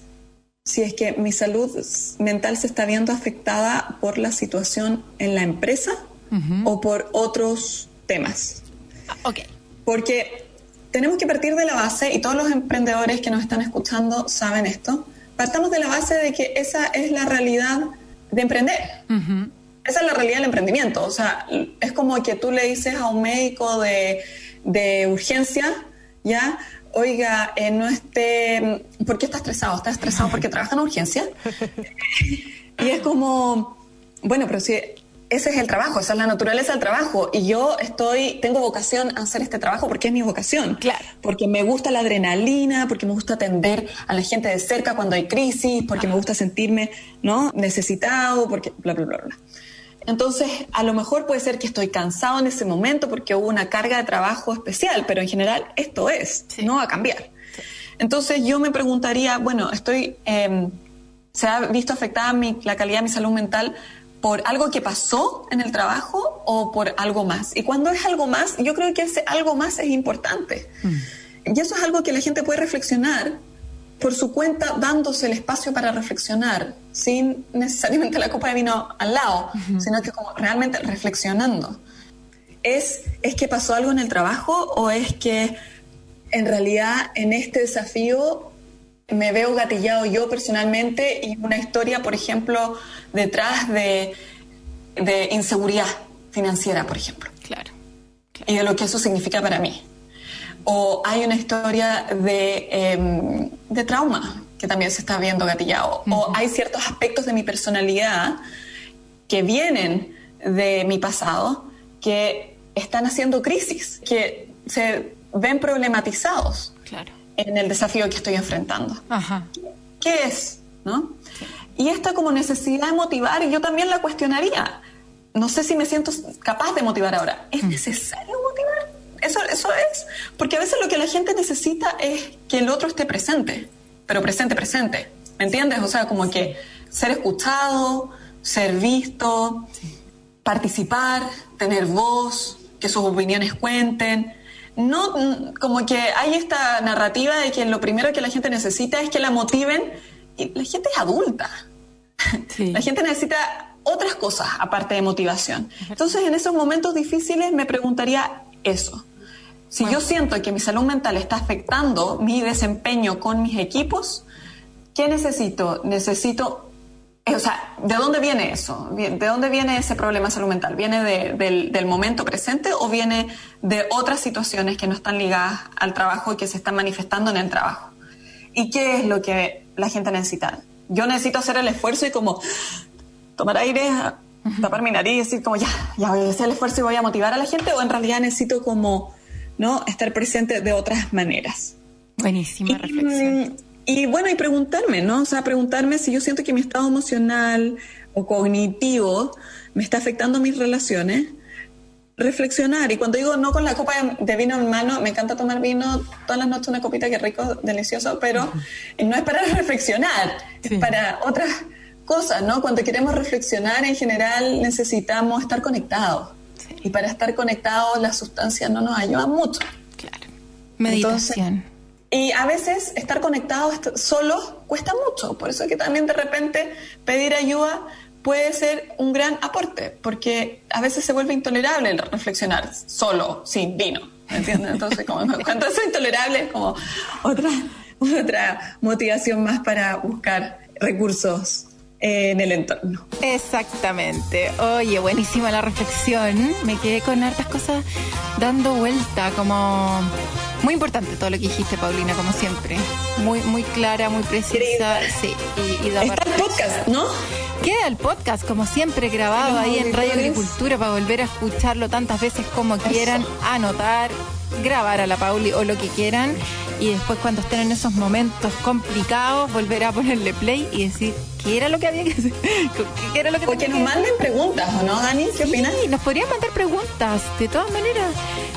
si es que mi salud mental se está viendo afectada por la situación en la empresa o por otros temas. Ah, Ok. Porque tenemos que partir de la base, y todos los emprendedores que nos están escuchando saben esto, partamos de la base de que esa es la realidad de emprender. Ujú. Esa es la realidad del emprendimiento. O sea, es como que tú le dices a un médico de, de urgencia, ¿ya? Oiga, eh, no esté... ¿Por qué está estresado? ¿Está estresado porque trabaja en urgencia? y es como, bueno, pero si ese es el trabajo, esa es la naturaleza del trabajo. Y yo estoy, tengo vocación a hacer este trabajo porque es mi vocación. Claro. Porque me gusta la adrenalina, porque me gusta atender a la gente de cerca cuando hay crisis, porque me gusta sentirme, ¿no? Necesitado, porque bla, bla, bla, bla. Entonces, a lo mejor puede ser que estoy cansado en ese momento porque hubo una carga de trabajo especial, pero en general esto es, Sí. no va a cambiar. Entonces yo me preguntaría, bueno, estoy, eh, ¿se ha visto afectada mi, la calidad de mi salud mental por algo que pasó en el trabajo o por algo más? Y cuando es algo más, yo creo que ese algo más es importante. Y eso es algo que la gente puede reflexionar por su cuenta, dándose el espacio para reflexionar, sin necesariamente la copa de vino al lado, sino que como realmente reflexionando. ¿Es, ¿Es que pasó algo en el trabajo o es que en realidad en este desafío me veo gatillado yo personalmente y una historia, por ejemplo, detrás de, de inseguridad financiera, por ejemplo, Claro. y de lo que eso significa para mí? O hay una historia de, em, de trauma que también se está viendo gatillado. O hay ciertos aspectos de mi personalidad que vienen de mi pasado que están haciendo crisis, que se ven problematizados Claro. en el desafío que estoy enfrentando. Ajá. ¿Qué es? ¿No? Y esta como necesidad de motivar, yo también la cuestionaría. No sé si me siento capaz de motivar ahora. ¿Es necesario motivar? Eso, eso es. Porque a veces lo que la gente necesita es que el otro esté presente, pero presente, presente. ¿Me entiendes? O sea, como que ser escuchado, ser visto, participar, tener voz, que sus opiniones cuenten. No, como que hay esta narrativa de que lo primero que la gente necesita es que la motiven y la gente es adulta. Sí. La gente necesita otras cosas aparte de motivación. Entonces, en esos momentos difíciles me preguntaría eso. Si yo siento que mi salud mental está afectando mi desempeño con mis equipos, ¿qué necesito? Necesito, eh, o sea, ¿de dónde viene eso? ¿De dónde viene ese problema de salud mental? ¿Viene de- del, del momento presente o viene de otras situaciones que no están ligadas al trabajo y que se están manifestando en el trabajo? ¿Y qué es lo que la gente necesita? Yo necesito hacer el esfuerzo y como tomar aire, tapar mi nariz y decir como ya, ya voy a hacer el esfuerzo y voy a motivar a la gente o en realidad necesito como, ¿no? Estar presente de otras maneras. Buenísima Y, reflexión. y bueno, y preguntarme, ¿no? O sea, preguntarme si yo siento que mi estado emocional o cognitivo me está afectando mis relaciones. Reflexionar. Y cuando digo no con la copa de- de vino en mano, me encanta tomar vino todas las noches, una copita que rico, delicioso, pero no es para reflexionar, Sí. es para otras cosas, ¿no? Cuando queremos reflexionar, en general necesitamos estar conectados. Y para estar conectados, las sustancias no nos ayudan mucho. Claro. Meditación. Y a veces estar conectados solos cuesta mucho, por eso es que también de repente pedir ayuda puede ser un gran aporte, porque a veces se vuelve intolerable el reflexionar solo, sin vino, ¿me entiendes? Entonces, como, cuando eso es intolerable es como otra, otra motivación más para buscar recursos en el entorno. Exactamente. Oye, buenísima la reflexión. Me quedé con hartas cosas dando vuelta, como muy importante todo lo que dijiste, Paulina, como siempre. Muy, muy clara, muy precisa. Sí, y, y da Está el podcast, ¿no? Queda el podcast, como siempre, grabado Los ahí en Radio. Agricultura para volver a escucharlo tantas veces como quieran, anotar, grabar a la Pauli o lo que quieran. Y después, cuando estén en esos momentos complicados, volver a ponerle play y decir qué era lo que había que hacer. ¿Qué era lo que O que nos que- manden preguntas, ¿o no, Dani? ¿Qué Sí, opinas? nos podrían mandar preguntas, de todas maneras.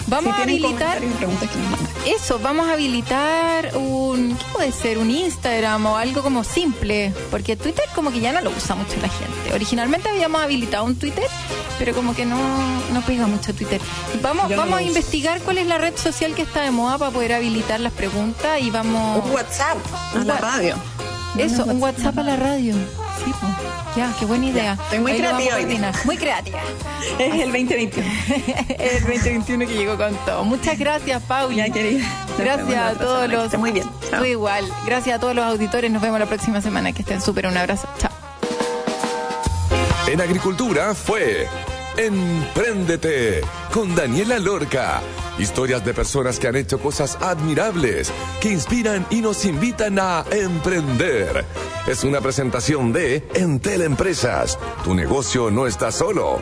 Vamos si a habilitar. que. Eso, vamos a habilitar un, ¿qué puede ser? Un Instagram o algo como simple, porque Twitter como que ya no lo usa mucho la gente. Originalmente habíamos habilitado un Twitter, pero como que no, no pega mucho Twitter. Vamos, Yo vamos a investigar cuál es la red social que está de moda para poder habilitar las preguntas y vamos... Un WhatsApp a la radio. Eso, un WhatsApp a la radio. Sí, pues. Ya, qué buena idea. estoy muy creativa hoy. Muy creativa. Es el 2021. el 2021 que llegó con todo. Muchas gracias, Pauli. Ya, querida. Gracias a todos los. muy bien. Chao. Tú igual. Gracias a todos los auditores. Nos vemos la próxima semana. Que estén súper. Un abrazo. Chao. En Agricultura fue Empréndete con Daniela Lorca. Historias de personas que han hecho cosas admirables, que inspiran y nos invitan a emprender. Es una presentación de Entel Empresas. Tu negocio no está solo.